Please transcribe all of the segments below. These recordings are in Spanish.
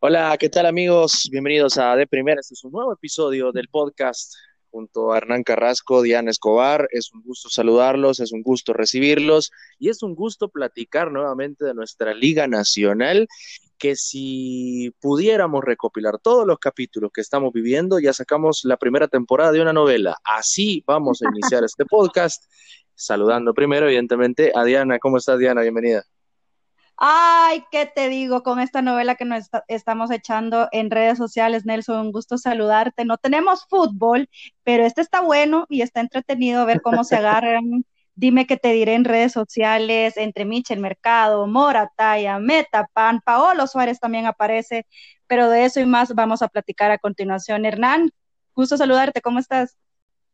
Hola, ¿qué tal amigos? Bienvenidos a De Primera. Este es un nuevo episodio del podcast junto a Hernán Carrasco, Diana Escobar. Es un gusto saludarlos, es un gusto recibirlos y es un gusto platicar nuevamente de nuestra Liga Nacional, que si pudiéramos recopilar todos los capítulos que estamos viviendo, ya sacamos la primera temporada de una novela. Así vamos a iniciar este podcast, saludando primero, evidentemente, a Diana. ¿Cómo estás, Diana? Bienvenida. Ay, ¿qué te digo con esta novela que nos está- estamos echando en redes sociales, Nelson? Un gusto saludarte. No tenemos fútbol, pero este está bueno y está entretenido ver cómo se agarran. Dime qué te diré en redes sociales, entre Michel Mercado, Morataya, Metapan, Paolo Suárez también aparece, pero de eso y más vamos a platicar a continuación. Hernán, gusto saludarte, ¿cómo estás?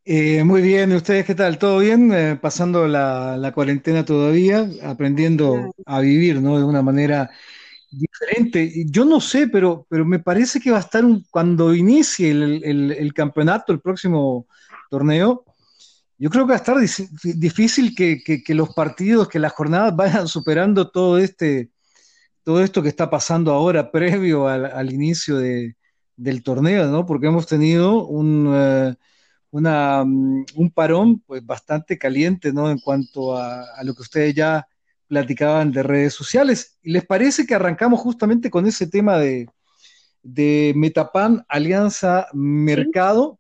Eh, muy bien, ¿y ustedes qué tal? ¿Todo bien? Eh, pasando la, la cuarentena todavía, aprendiendo a vivir, ¿no? De una manera diferente. Yo no sé, pero, pero me parece que va a estar un- cuando inicie el, el- el campeonato, el próximo torneo, yo creo que va a estar difícil que, que- que los partidos, que las jornadas vayan superando todo este, todo esto que está pasando ahora previo al, al inicio de- del torneo, ¿no? Porque hemos tenido un, eh, una, mm, un parón pues bastante caliente, ¿no? En cuanto a, a lo que ustedes ya platicaban de redes sociales. ¿Y les parece que arrancamos justamente con ese tema de, de Metapan Alianza Mercado?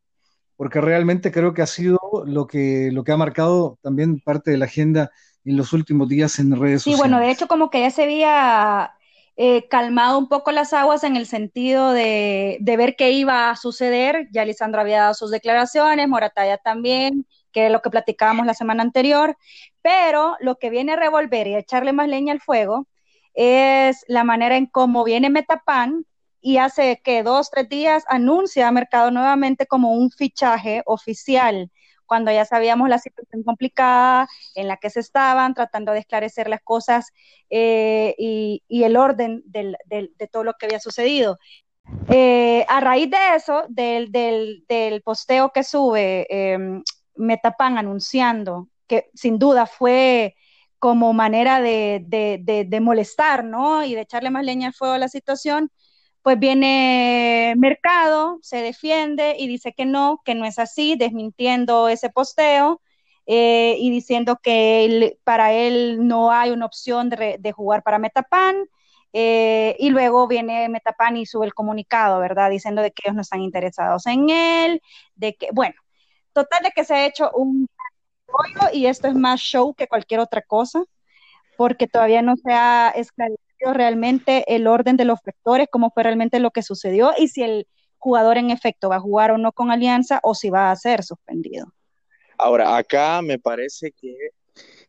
Porque realmente creo que ha sido lo que, lo que ha marcado también parte de la agenda en los últimos días en redes Sí, sociales. bueno, de hecho como que ya se había eh, calmado un poco las aguas en el sentido de, de ver qué iba a suceder. Ya Lisandro había dado sus declaraciones, Morataya también, que es lo que platicábamos la semana anterior, pero lo que viene a revolver y a echarle más leña al fuego es la manera en cómo viene Metapan y hace que dos, tres días anuncia a Mercado nuevamente como un fichaje oficial, cuando ya sabíamos la situación complicada en la que se estaban, tratando de esclarecer las cosas eh, y, el orden del, de todo lo que había sucedido. Eh, a raíz de eso, del, del, posteo que sube eh, Metapan anunciando, que sin duda fue como manera de, molestar, ¿no? Y de echarle más leña al fuego a la situación, pues viene Mercado, se defiende y dice que no, que no es así, desmintiendo ese posteo eh, y diciendo que para él no hay una opción de, de jugar para Metapan. Eh, y luego viene Metapan y sube el comunicado, ¿verdad? Diciendo de que ellos no están interesados en él, de que, bueno, total de que se ha hecho un rollo y esto es más show que cualquier otra cosa, porque todavía no se ha esclarecido realmente el orden de los factores, cómo fue realmente lo que sucedió y si el jugador en efecto va a jugar o no con Alianza o si va a ser suspendido. Ahora, acá me parece que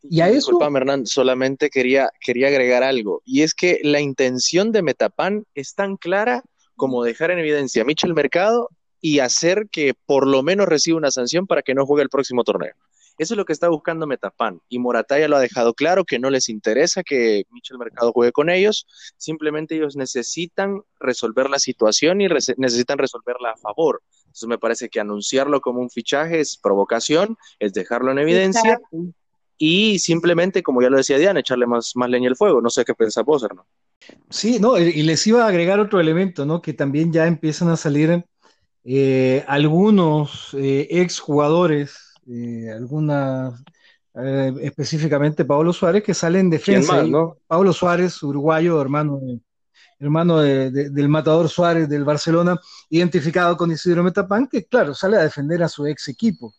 y a eso, Disculpa, Hernán, solamente quería, quería agregar algo, y es que la intención de Metapan es tan clara como dejar en evidencia a Michel Mercado y hacer que por lo menos reciba una sanción para que no juegue el próximo torneo. Eso es lo que está buscando Metapan. Y Morataya lo ha dejado claro que no les interesa que Michel Mercado juegue con ellos. Simplemente ellos necesitan resolver la situación y re necesitan resolverla a favor. Entonces me parece que anunciarlo como un fichaje es provocación, es dejarlo en evidencia. Exacto. Y simplemente, como ya lo decía Diana, echarle más, más leña al fuego. No sé qué pensás vos, Hernán. Sí, no, y les iba a agregar otro elemento, ¿no? Que también ya empiezan a salir eh, algunos eh, exjugadores eh, algunas, eh, específicamente Pablo Suárez, que sale en defensa. Más, ¿no? Pablo Suárez, uruguayo, hermano, hermano de, de, del matador Suárez del Barcelona, identificado con Isidro Metapán, que claro, sale a defender a su ex equipo.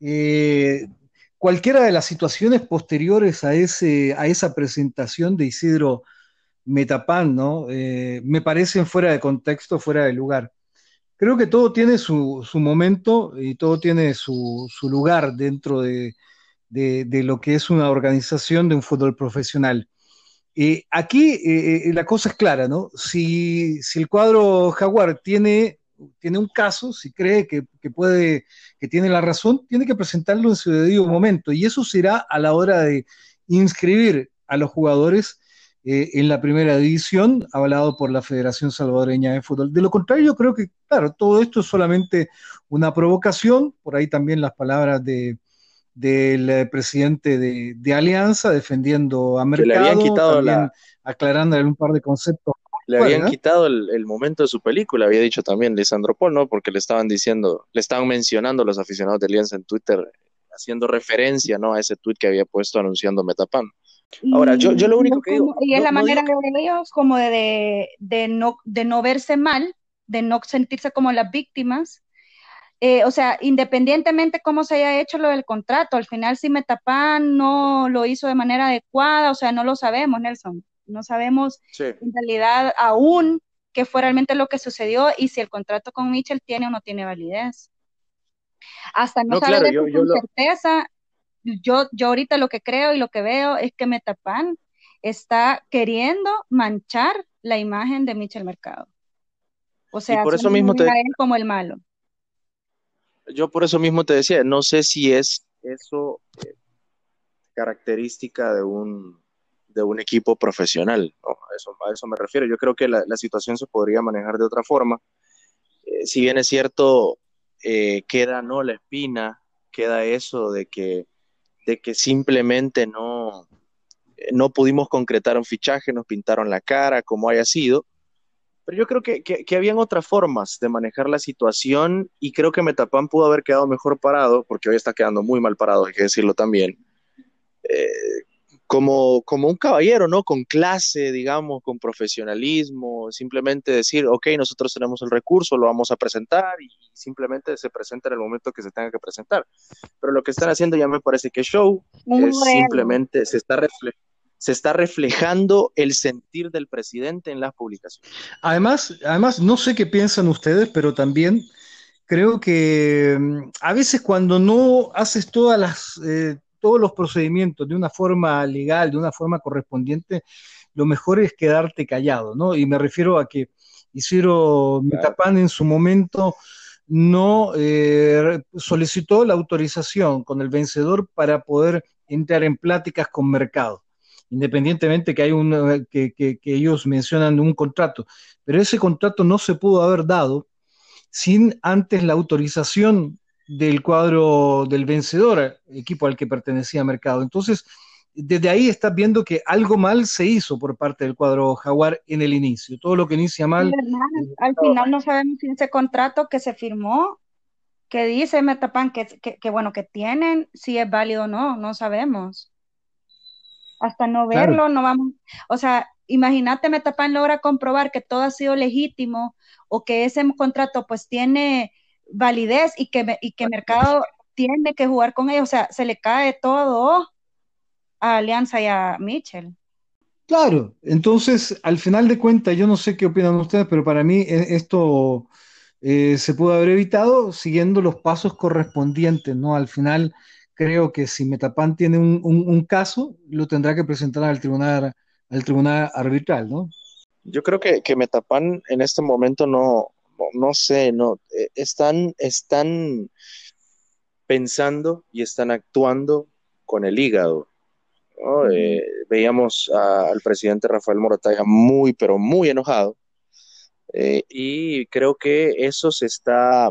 Eh, cualquiera de las situaciones posteriores a, ese, a esa presentación de Isidro Metapán, ¿no? Me parecen fuera de contexto, fuera de lugar creo que todo tiene su, su momento y todo tiene su, su lugar dentro de, de, lo que es una organización de un fútbol profesional. Eh, aquí eh, la cosa es clara, ¿no? Si, si el cuadro Jaguar tiene, tiene un caso, si cree que, que, puede, que tiene la razón, tiene que presentarlo en su debido momento y eso será a la hora de inscribir a los jugadores eh, en la primera división, avalado por la Federación Salvadoreña de Fútbol. De lo contrario, yo creo que, claro, todo esto es solamente una provocación, por ahí también las palabras de, del eh, presidente de, Alianza defendiendo a Mercado, le habían quitado también aclarándole un par de conceptos. Le habían quitado el, momento de su película, había dicho también Lisandro Paul, ¿no? Porque le estaban diciendo, le estaban mencionando los aficionados de Alianza en Twitter, haciendo referencia, ¿no? A ese tweet que había puesto anunciando Metapan. Ahora, yo, yo lo único que digo... Y es la manera de ellos como de, no, de no verse mal, de no sentirse como las víctimas. Eh, o sea, independientemente cómo se haya hecho lo del contrato, al final si Metapan no lo hizo de manera adecuada, o sea, no lo sabemos, Nelson. No sabemos en realidad aún qué fue realmente lo que sucedió y si el contrato con Mitchell tiene o no tiene validez. Hasta no, saber con certeza, yo, yo ahorita lo que creo y lo que veo es que Metapan está queriendo manchar la imagen de Michel Mercado. O sea, por eso mismo te... él como el malo. Yo por eso mismo te decía, no sé si es eso eh, característica de un, de un equipo profesional, a, eso, a eso me refiero. Yo creo que la, situación se podría manejar de otra forma. Eh, si bien es cierto, eh, queda no la espina, queda eso de que de que simplemente no, no pudimos concretar un fichaje, nos pintaron la cara, como haya sido. Pero yo creo que, que, habían otras formas de manejar la situación y creo que Metapan pudo haber quedado mejor parado, porque hoy está quedando muy mal parado, hay que decirlo también. Eh, como, como un caballero, ¿no? Con clase, digamos, con profesionalismo, simplemente decir, ok, nosotros tenemos el recurso, lo vamos a presentar y simplemente se presenta en el momento que se tenga que presentar. Pero lo que están haciendo ya me parece que show, es simplemente se está, se está reflejando el sentir del presidente en las publicaciones. Además, además, no sé qué piensan ustedes, pero también creo que mm, a veces cuando no haces todas las... Eh, todos los procedimientos de una forma legal, de una forma correspondiente, lo mejor es quedarte callado, ¿no? Y me refiero a que Isidro Metapan en su momento no eh, solicitó la autorización con el vencedor para poder entrar en pláticas con mercado, independientemente que hay un que, que ellos mencionan un contrato, pero ese contrato no se pudo haber dado sin antes la autorización del cuadro del vencedor, equipo al que pertenecía Mercado. Entonces, desde ahí estás viendo que algo mal se hizo por parte del cuadro Jaguar en el inicio. Todo lo que inicia mal. Eh, al final no sabemos si ese contrato que se firmó, que dice Metapan que, que, bueno, que tienen, si es válido o no, no sabemos. Hasta no verlo, no vamos. O sea, imagínate, Metapan logra comprobar que todo ha sido legítimo o que ese contrato pues tiene validez y que, y que Mercado tiene que jugar con ellos. O sea, se le cae todo a Alianza y a Mitchell. Claro, entonces al final de cuentas, yo no sé qué opinan ustedes, pero para mí e, esto eh, se pudo haber evitado siguiendo los pasos correspondientes, ¿no? Al final creo que si Metapan tiene un, caso, lo tendrá que presentar al tribunal, al tribunal arbitral, ¿no? Yo creo que, que Metapan en este momento no, no, sé, no, eh, están, están pensando y están actuando con el hígado. Eh, veíamos al presidente Rafael Morataya muy, pero muy enojado. Eh, y creo que eso se está,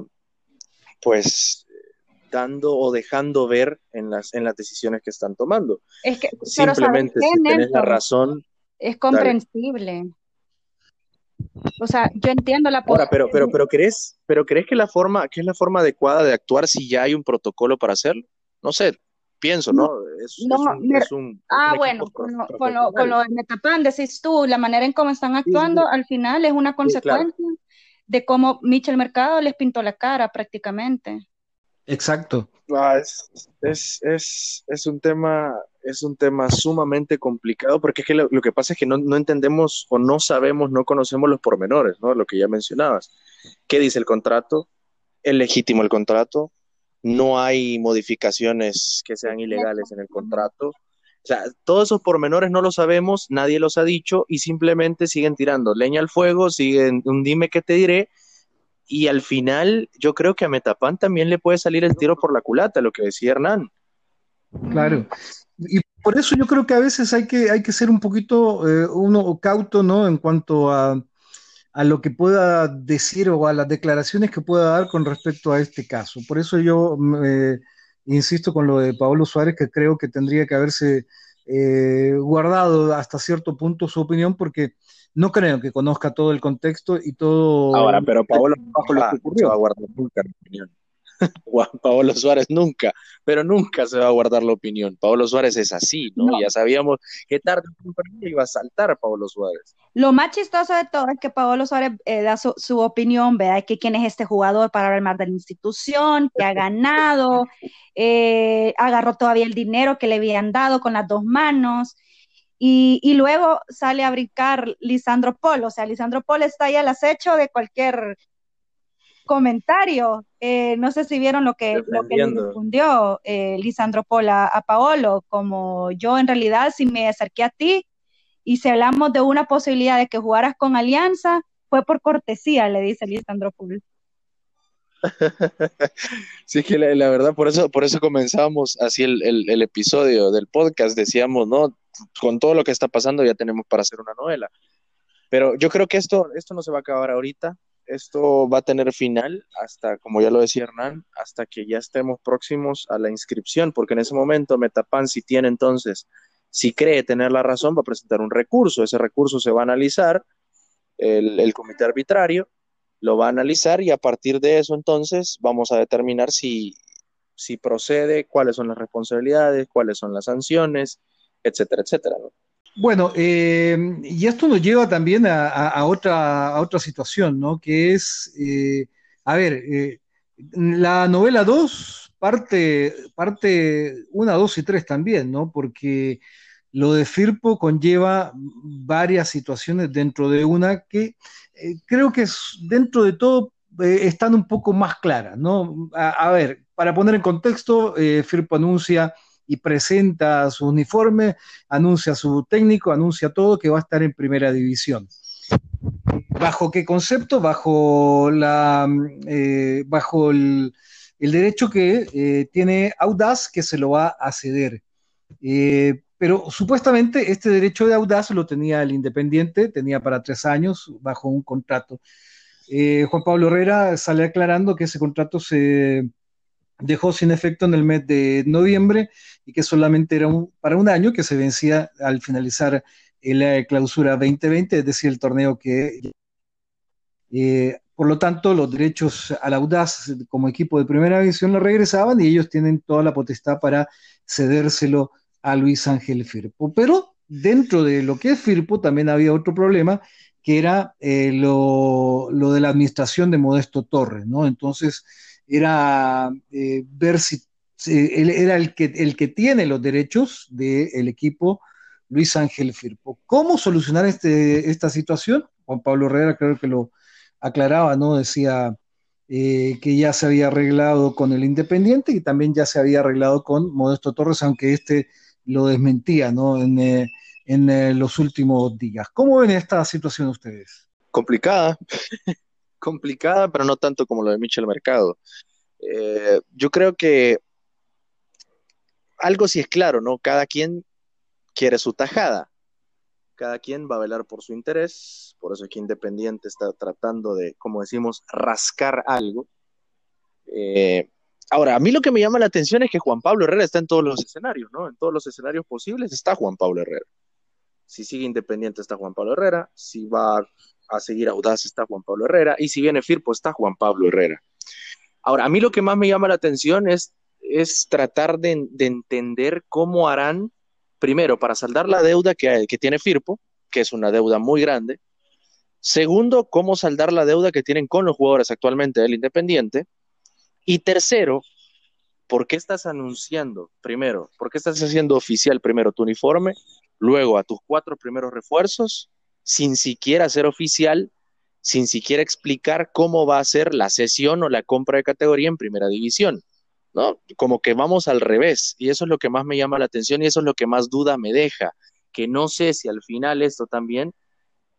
pues, dando o dejando ver en las, en las decisiones que están tomando. Es que, Simplemente, si tienes la razón. Es comprensible. O sea, yo entiendo la Ahora, pero, pero, pero crees, pero crees que la forma, que es la forma adecuada de actuar si ya hay un protocolo para hacerlo? No sé, pienso, ¿no? ah, bueno, con lo, con, lo, de Metapan, decís tú, la manera en cómo están actuando, al final es una consecuencia de cómo Michel Mercado les pintó la cara prácticamente. Exacto. Ah, es, es, un tema, es un tema sumamente complicado porque es que lo, que pasa es que no, entendemos o no sabemos, no conocemos los pormenores, ¿no? Lo que ya mencionabas. ¿Qué dice el contrato? ¿Es legítimo el contrato? No hay modificaciones que sean ilegales en el contrato. O sea, todos esos pormenores no los sabemos, nadie los ha dicho y simplemente siguen tirando leña al fuego, siguen un dime que te diré y al final yo creo que a Metapan también le puede salir el tiro por la culata, lo que decía Hernán. Claro. Y por eso yo creo que a veces hay que, hay que ser un poquito eh, uno cauto, ¿no? En cuanto a, a lo que pueda decir o a las declaraciones que pueda dar con respecto a este caso. Por eso yo eh, insisto con lo de Pablo Suárez, que creo que tendría que haberse eh, guardado hasta cierto punto su opinión, porque no creo que conozca todo el contexto y todo. Ahora, pero Pablo, Pablo se va a guardar nunca la opinión. Pablo Suárez nunca, pero nunca se va a guardar la opinión. Pablo Suárez es así, ¿no? Ya sabíamos que tarde o temprano iba a saltar Pablo Suárez. Lo más chistoso de todo es que Pablo Suárez eh, da su, su, opinión, ¿verdad? Que quién es este jugador para hablar más de la institución, que ha ganado, eh, agarró todavía el dinero que le habían dado con las dos manos. Y, y, luego sale a brincar Lisandro Paul, o sea, Lisandro Paul está ahí al acecho de cualquier comentario. Eh, no sé si vieron lo que, lo que le respondió eh, Lisandro Pola a Paolo, como yo en realidad si me acerqué a ti y si hablamos de una posibilidad de que jugaras con Alianza, fue por cortesía, le dice Lisandro Pola. sí, que la, verdad, por eso, por eso comenzamos así el, el, el, episodio del podcast. Decíamos, ¿no? Con todo lo que está pasando ya tenemos para hacer una novela. Pero yo creo que esto, esto no se va a acabar ahorita esto va a tener final hasta, como ya lo decía Hernán, hasta que ya estemos próximos a la inscripción, porque en ese momento Metapan, si tiene entonces, si cree tener la razón, va a presentar un recurso. Ese recurso se va a analizar, el, el comité arbitrario lo va a analizar y a partir de eso entonces vamos a determinar si, si procede, cuáles son las responsabilidades, cuáles son las sanciones, etcétera, etcétera. ¿no? Bueno, eh, y esto nos lleva también a, otra, a otra situación, ¿no? Que es, eh, a ver, eh, la novela 2 parte, parte 1, 2 y 3 también, ¿no? Porque lo de Firpo conlleva varias situaciones dentro de una que eh, creo que dentro de todo eh, están un poco más claras, ¿no? A, ver, para poner en contexto, eh, Firpo anuncia y presenta su uniforme, anuncia su técnico, anuncia todo que va a estar en primera división. ¿Bajo qué concepto? Bajo, la, eh, bajo el, derecho que tiene Audaz que se lo va a ceder. Eh, pero supuestamente este derecho de Audaz lo tenía el Independiente, tenía para tres años bajo un contrato. Eh, Juan Pablo Herrera sale aclarando que ese contrato se dejó sin efecto en el mes de noviembre y que solamente era para un año que se vencía al finalizar la clausura 2020, es decir, el torneo que... Eh, por lo tanto, los derechos al Audaz como equipo de primera división lo regresaban y ellos tienen toda la potestad para cedérselo a Luis Ángel Firpo. Pero dentro de lo que es Firpo también había otro problema, que era eh, lo, lo, de la administración de Modesto Torres, ¿no? Entonces, era eh, ver si, él era el que, el que tiene los derechos del equipo Luis Ángel Firpo. ¿Cómo solucionar este, esta situación? Juan Pablo Herrera creo que lo aclaraba, ¿no? Decía eh, que ya se había arreglado con el Independiente y también ya se había arreglado con Modesto Torres, aunque este lo desmentía, ¿no? En, eh, eh, los últimos días. ¿Cómo ven esta situación ustedes? Complicada complicada, pero no tanto como lo de Michel Mercado. Eh, yo creo que algo sí es claro, ¿no? Cada quien quiere su tajada. Cada quien va a velar por su interés. Por eso es que Independiente está tratando de, como decimos, rascar algo. Eh, ahora, a mí lo que me llama la atención es que Juan Pablo Herrera está en todos los escenarios, ¿no? En todos los escenarios posibles está Juan Pablo Herrera. Si sigue Independiente está Juan Pablo Herrera. Si va a seguir Audaz está Juan Pablo Herrera, y si viene Firpo está Juan Pablo Herrera. Ahora, a mí lo que más me llama la atención es, es tratar de, de entender cómo harán, primero, para saldar la deuda que tiene Firpo, que es una deuda muy grande, segundo, cómo saldar la deuda que tienen con los jugadores actualmente del Independiente, y tercero, ¿por qué estás anunciando primero? ¿Por qué estás haciendo oficial primero tu uniforme, luego a tus cuatro primeros refuerzos sin siquiera ser oficial, sin siquiera explicar cómo va a ser la sesión o la compra de categoría en primera división, ¿no? Como que vamos al revés, y eso es lo que más me llama la atención y eso es lo que más duda me deja, que no sé si al final esto también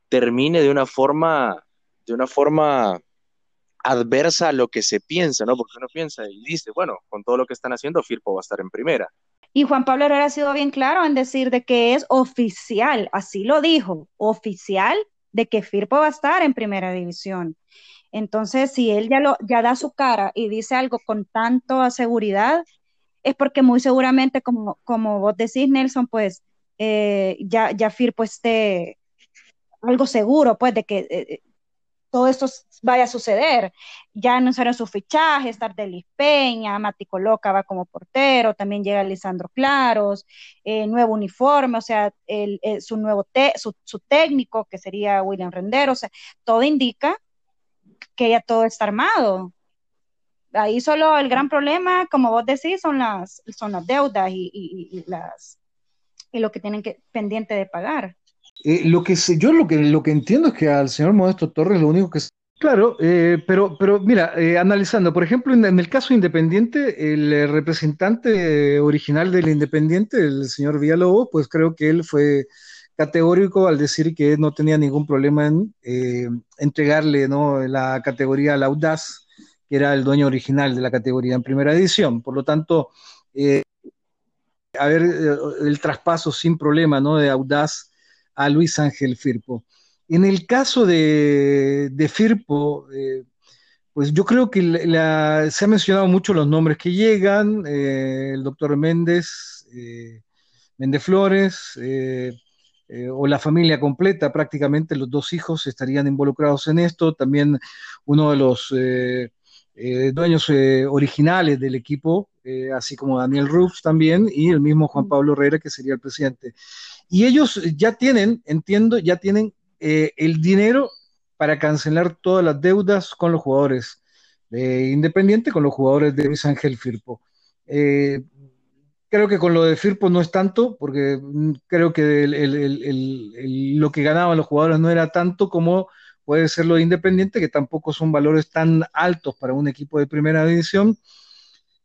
termine de una forma, de una forma adversa a lo que se piensa, ¿no? Porque uno piensa y dice, bueno, con todo lo que están haciendo, Firpo va a estar en primera. Y Juan Pablo Herrera ha sido bien claro en decir de que es oficial, así lo dijo, oficial de que Firpo va a estar en primera división. Entonces, si él ya, lo, ya da su cara y dice algo con tanto seguridad, es porque muy seguramente, como, como vos decís, Nelson, pues eh, ya, ya Firpo esté algo seguro, pues, de que eh, todo esto vaya a suceder. Ya anunciaron su fichaje, estar de Peña, Mati Coloca va como portero, también llega Lisandro Claros, eh, nuevo uniforme, o sea, el, su nuevo su, su, técnico, que sería William Rendero, o sea, todo indica que ya todo está armado. Ahí solo el gran problema, como vos decís, son las, son las deudas y, y, y las, y lo que tienen que pendiente de pagar. Eh, lo que yo lo que, lo que entiendo es que al señor Modesto Torres lo único que... Claro, eh, pero, pero mira, eh, analizando, por ejemplo, en, el caso Independiente, el representante original del Independiente, el señor Villalobos, pues creo que él fue categórico al decir que no tenía ningún problema en entregarle ¿no? la categoría al Audaz, que era el dueño original de la categoría en primera edición. Por lo tanto, a ver, el traspaso sin problema ¿no? de Audaz a Luis Ángel Firpo. En el caso de, Firpo, eh, pues yo creo que se han mencionado mucho los nombres que llegan, eh, el doctor Méndez, eh, Méndez Flores, o la familia completa, prácticamente los dos hijos estarían involucrados en esto, también uno de los dueños originales del equipo, así como Daniel Rufs también, y el mismo Juan Pablo Herrera, que sería el presidente. Y ellos ya tienen, entiendo, ya tienen eh, el dinero para cancelar todas las deudas con los jugadores de Independiente, con los jugadores de Luis Ángel Firpo. Eh, creo que con lo de Firpo no es tanto, porque mm, creo que lo que ganaban los jugadores no era tanto como puede ser lo de Independiente, que tampoco son valores tan altos para un equipo de primera división.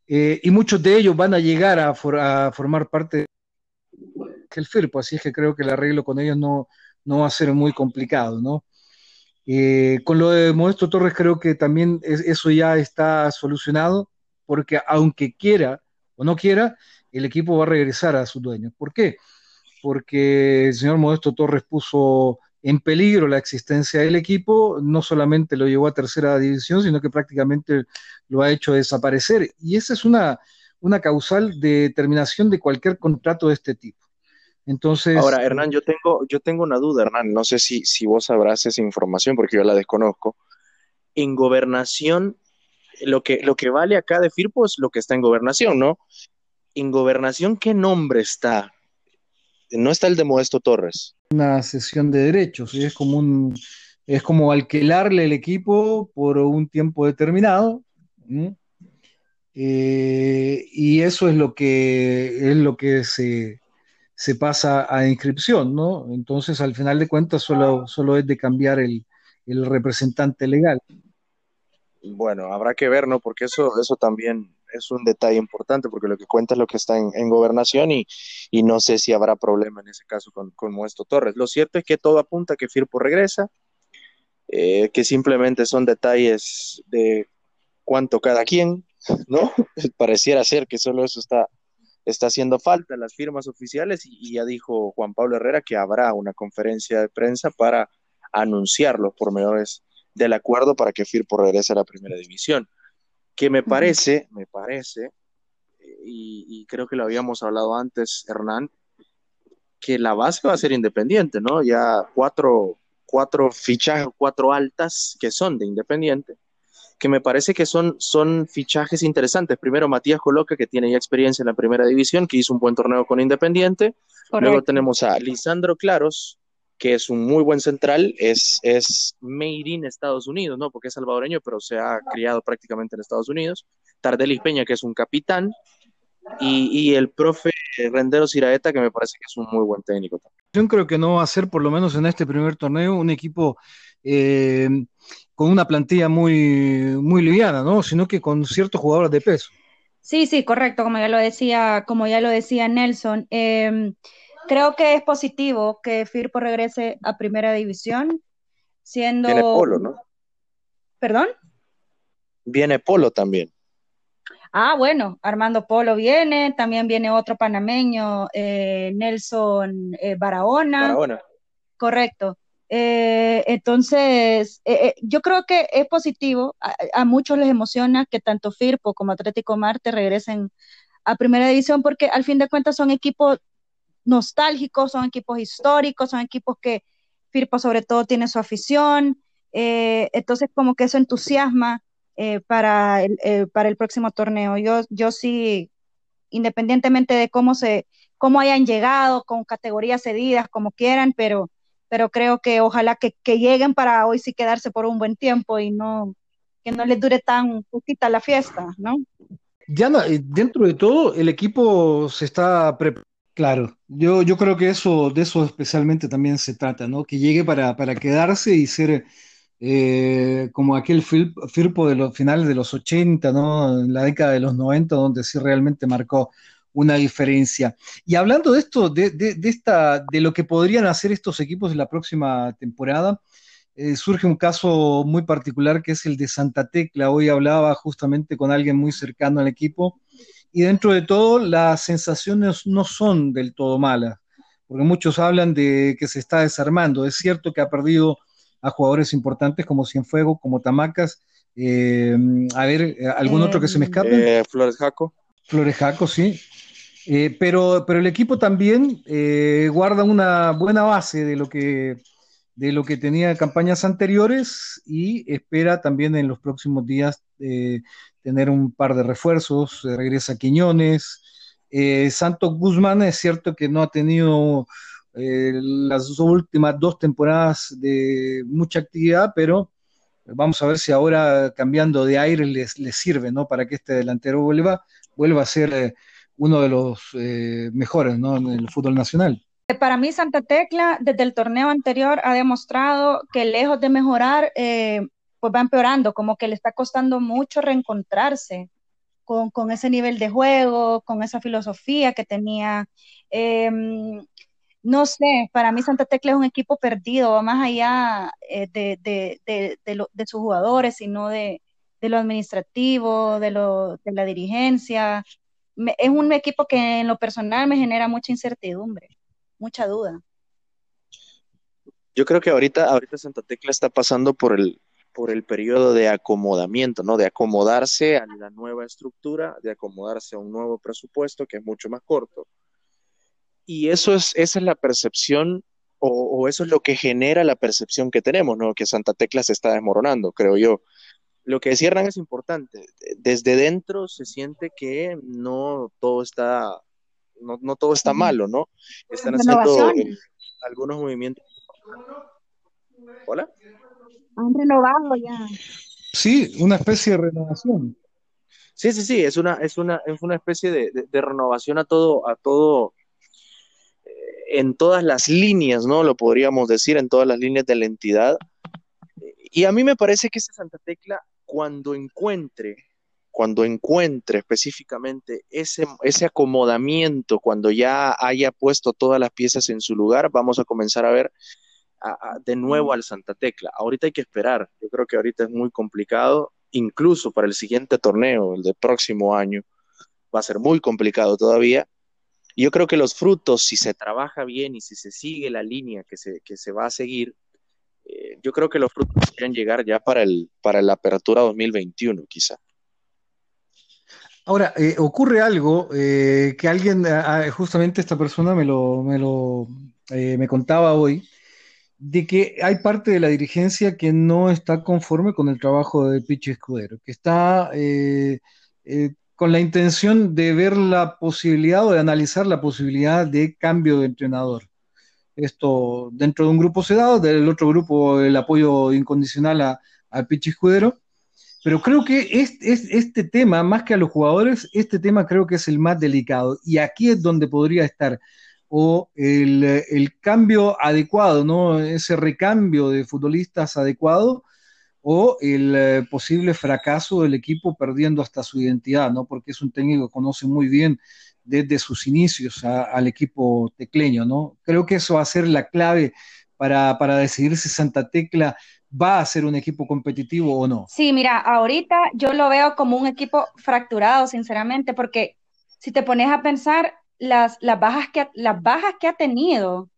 Eh, y muchos de ellos van a llegar a, formar parte que el FIRPO, así es que creo que el arreglo con ellos no, no va a ser muy complicado, ¿no? Eh, con lo de Modesto Torres creo que también eso ya está solucionado, porque aunque quiera o no quiera, el equipo va a regresar a su dueño. ¿Por qué? Porque el señor Modesto Torres puso en peligro la existencia del equipo, no solamente lo llevó a tercera división, sino que prácticamente lo ha hecho desaparecer. Y esa es una, una causal de terminación de cualquier contrato de este tipo. Entonces. Ahora, Hernán, yo tengo, yo tengo una duda, Hernán. No sé si, si vos sabrás esa información porque yo la desconozco. En gobernación, lo que, lo que vale acá de Firpo es lo que está en gobernación, ¿no? En gobernación, ¿qué nombre está? No está el de Modesto Torres. Una sesión de derechos, es como un, es como alquilarle el equipo por un tiempo determinado. Eh, y eso es lo que es lo que se se pasa a inscripción, ¿no? Entonces, al final de cuentas, solo, solo es de cambiar el, representante legal. Bueno, habrá que ver, ¿no? Porque eso, eso también es un detalle importante, porque lo que cuenta es lo que está en, gobernación y, no sé si habrá problema en ese caso con, con Torres. Lo cierto es que todo apunta a que Firpo regresa, eh, que simplemente son detalles de cuánto cada quien, ¿no? Pareciera ser que solo eso está, está haciendo falta las firmas oficiales y, ya dijo Juan Pablo Herrera que habrá una conferencia de prensa para anunciar los pormenores del acuerdo para que Firpo regrese a la primera división. Que me parece, me parece, y, y, creo que lo habíamos hablado antes, Hernán, que la base va a ser independiente, ¿no? Ya cuatro, cuatro fichajes, cuatro altas que son de independiente que me parece que son, son fichajes interesantes. Primero, Matías Coloca, que tiene ya experiencia en la primera división, que hizo un buen torneo con Independiente. Luego tenemos a Lisandro Claros, que es un muy buen central, es, es made in Estados Unidos, ¿no? Porque es salvadoreño, pero se ha criado prácticamente en Estados Unidos. Tardelis Peña, que es un capitán. Y, y, el profe Rendero Siraeta, que me parece que es un muy buen técnico. Yo creo que no va a ser, por lo menos en este primer torneo, un equipo eh, con una plantilla muy, muy liviana, ¿no? Sino que con ciertos jugadores de peso. Sí, sí, correcto, como ya lo decía, como ya lo decía Nelson. Em, creo que es positivo que Firpo regrese a primera división, siendo. Viene Polo, ¿no? ¿Perdón? Viene Polo también. Ah, bueno, Armando Polo viene, también viene otro panameño, eh, Nelson eh, Barahona. Barahona. Correcto. Eh, entonces, yo creo que es positivo, a, muchos les emociona que tanto Firpo como Atlético Marte regresen a Primera División porque al fin de cuentas son equipos nostálgicos, son equipos históricos, son equipos que Firpo sobre todo tiene su afición, entonces como que eso entusiasma eh, para, el, eh, para el próximo torneo. Yo, yo sí, independientemente de cómo, se, cómo hayan llegado, con categorías cedidas, como quieran, pero, pero creo que ojalá que, lleguen para hoy sí quedarse por un buen tiempo y no que no les dure tan poquita la fiesta, ¿no? Diana, eh, dentro de todo, el equipo se está preparando. Claro, yo, yo creo que eso, de eso especialmente también se trata, ¿no? Que llegue para, para quedarse y ser eh, como aquel Firpo de los finales de los 80, ¿no? En la década de los 90, donde sí realmente marcó una diferencia. Y hablando de esto, de, esta, de lo que podrían hacer estos equipos en la próxima temporada, eh, surge un caso muy particular que es el de Santa Tecla. Hoy hablaba justamente con alguien muy cercano al equipo y dentro de todo las sensaciones no son del todo malas, porque muchos hablan de que se está desarmando. Es cierto que ha perdido a jugadores importantes como Cienfuegos, como Tamacas. Eh, a ver, ¿algún otro que se me escape? Eh, Flores Jaco. Flores Jaco, sí. Eh, pero, pero el equipo también guarda una buena base de lo que de lo que tenía campañas anteriores y espera también en los próximos días tener un par de refuerzos. regresa Quiñones. Santos Guzmán es cierto que no ha tenido eh, las últimas dos temporadas de mucha actividad, pero vamos a ver si ahora cambiando de aire les, sirve, ¿no? Para que este delantero vuelva, vuelva a ser eh, uno de los eh, mejores, ¿no? En el fútbol nacional. Para mí Santa Tecla desde el torneo anterior ha demostrado que lejos de mejorar, pues va empeorando, como que le está costando mucho reencontrarse con, con ese nivel de juego, con esa filosofía que tenía. Em, no sé, para mí Santa Tecla es un equipo perdido, va más allá eh, de, de, de, sus jugadores, sino de, lo administrativo, de, lo, de la dirigencia. es un equipo que en lo personal me genera mucha incertidumbre, mucha duda. Yo creo que ahorita, ahorita Santa Tecla está pasando por el, por el periodo de acomodamiento, ¿no? De acomodarse a la nueva estructura, de acomodarse a un nuevo presupuesto que es mucho más corto y eso es, esa es la percepción o, eso es lo que genera la percepción que tenemos, ¿no? Que Santa Tecla se está desmoronando, creo yo. Lo que decía Hernán es importante. Desde dentro se siente que no todo está, no, todo está malo, ¿no? Están haciendo algunos movimientos. ¿Hola? Han renovado ya. Sí, una especie de renovación. Sí, sí, sí, es una, es una, es una especie de, de renovación a todo, a todo, en todas las líneas, ¿no? Lo podríamos decir, en todas las líneas de la entidad. Y a mí me parece que esa Santa Tecla, cuando encuentre, cuando encuentre específicamente ese, ese acomodamiento, cuando ya haya puesto todas las piezas en su lugar, vamos a comenzar a ver de nuevo al Santa Tecla. Ahorita hay que esperar, yo creo que ahorita es muy complicado, incluso para el siguiente torneo, el del próximo año, va a ser muy complicado todavía, yo creo que los frutos, si se trabaja bien y si se sigue la línea que se, que se va a seguir, eh, yo creo que los frutos podrían llegar ya para, el, para la apertura 2021, quizá. Ahora, eh, ocurre algo eh, que alguien, justamente esta persona me lo, me lo me contaba hoy, de que hay parte de la dirigencia que no está conforme con el trabajo de Pichi Escudero, que está con la intención de ver la posibilidad o de analizar la posibilidad de cambio de entrenador. Esto dentro de un grupo sedado, del otro grupo el apoyo incondicional a, a Pichi Escudero. Pero creo que este, este tema, más que a los jugadores, este tema creo que es el más delicado. Y aquí es donde podría estar o el, cambio adecuado, ¿no? Ese recambio de futbolistas adecuado o el eh, posible fracaso del equipo perdiendo hasta su identidad, ¿no? Porque es un técnico que conoce muy bien desde sus inicios al equipo tecleño, ¿no? Creo que eso va a ser la clave para, para decidir si Santa Tecla va a ser un equipo competitivo o no. Sí, mira, ahorita yo lo veo como un equipo fracturado, sinceramente, porque si te pones a pensar las, las, bajas, que, las bajas que ha tenido,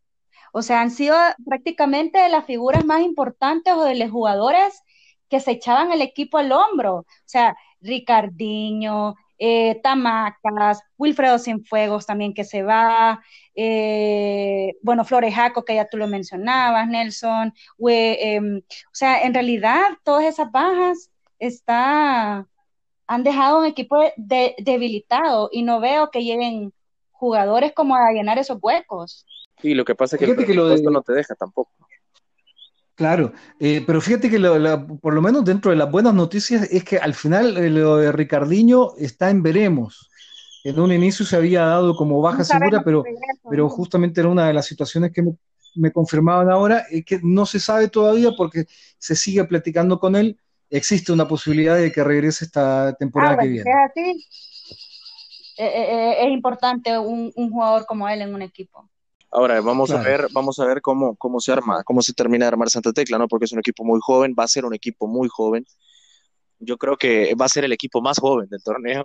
o sea, han sido prácticamente de las figuras más importantes o de los jugadores que se echaban el equipo al hombro. O sea, Ricardinho, eh, Tamacas, Wilfredo Cienfuegos también que se va, eh, bueno, Flores Jaco, que ya tú lo mencionabas, Nelson, em, o sea, en realidad todas esas bajas está, han dejado un equipo debilitado y no veo que lleguen jugadores como a llenar esos huecos. Sí, lo que pasa es que, el que lo no te deja tampoco. Claro, eh, pero fíjate que por lo menos dentro de las buenas noticias es que al final eh, lo de Ricardiño está en veremos. En un inicio se había dado como baja segura, pero, pero justamente era una de las situaciones que me, confirmaban ahora, es que no se sabe todavía porque se sigue platicando con él. Existe una posibilidad de que regrese esta temporada ah, que viene. Eh, es importante un jugador como él en un equipo. Ahora vamos a ver, vamos a ver cómo, cómo se arma, cómo se termina de armar Santa Tecla, ¿no? Porque es un equipo muy joven, va a ser un equipo muy joven. Yo creo que va a ser el equipo más joven del torneo.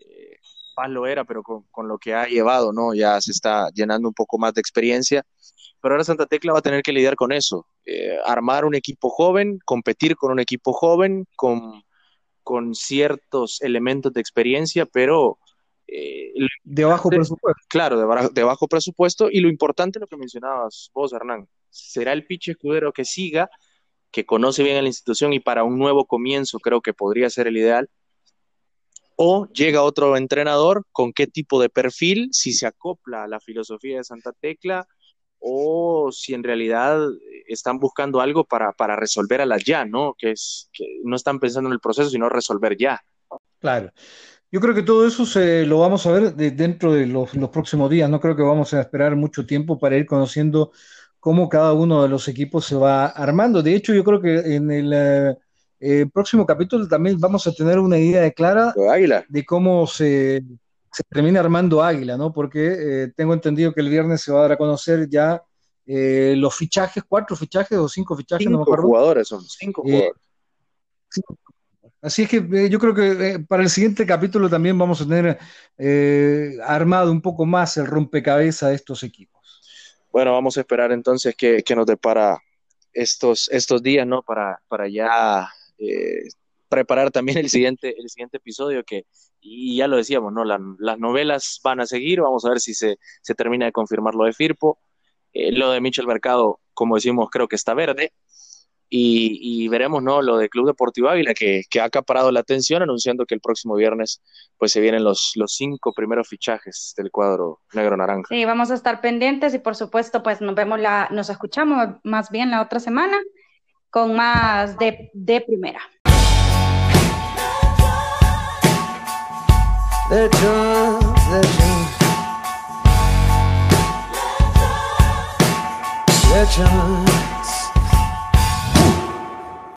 Eh, Paz lo era, pero con, con, lo que ha llevado, ¿no? Ya se está llenando un poco más de experiencia. Pero ahora Santa Tecla va a tener que lidiar con eso. Eh, armar un equipo joven, competir con un equipo joven, con, con ciertos elementos de experiencia, pero eh, de bajo presupuesto. Claro, de, bajo presupuesto. Y lo importante, lo que mencionabas vos, Hernán, será el pitch escudero que siga, que conoce bien a la institución y para un nuevo comienzo creo que podría ser el ideal. O llega otro entrenador con qué tipo de perfil, si se acopla a la filosofía de Santa Tecla o si en realidad están buscando algo para, para resolver a las ya, ¿no? Que, es, que no están pensando en el proceso, sino resolver ya. Claro. Yo creo que todo eso se lo vamos a ver dentro de los, próximos días. No creo que vamos a esperar mucho tiempo para ir conociendo cómo cada uno de los equipos se va armando. De hecho, yo creo que en el eh, próximo capítulo también vamos a tener una idea clara de cómo se, termina armando Águila, ¿no? Porque eh, tengo entendido que el viernes se va a dar a conocer ya eh, los fichajes, cuatro fichajes o cinco fichajes, no me acuerdo. jugadores son, cinco jugadores. Así es que eh, yo creo que eh, para el siguiente capítulo también vamos a tener eh, armado un poco más el rompecabezas de estos equipos. Bueno, vamos a esperar entonces que, nos depara estos, estos días, ¿no? Para, para ya preparar también el siguiente, el siguiente episodio que, y ya lo decíamos, ¿no? las novelas van a seguir, vamos a ver si se, se termina de confirmar lo de Firpo. lo de Michel Mercado, como decimos, creo que está verde. Y, veremos no lo de Club Deportivo Ávila que, ha acaparado la atención anunciando que el próximo viernes pues se vienen los, los cinco primeros fichajes del cuadro negro naranja. Sí vamos a estar pendientes y por supuesto pues nos vemos la nos escuchamos más bien la otra semana con más de, de primera. Legend.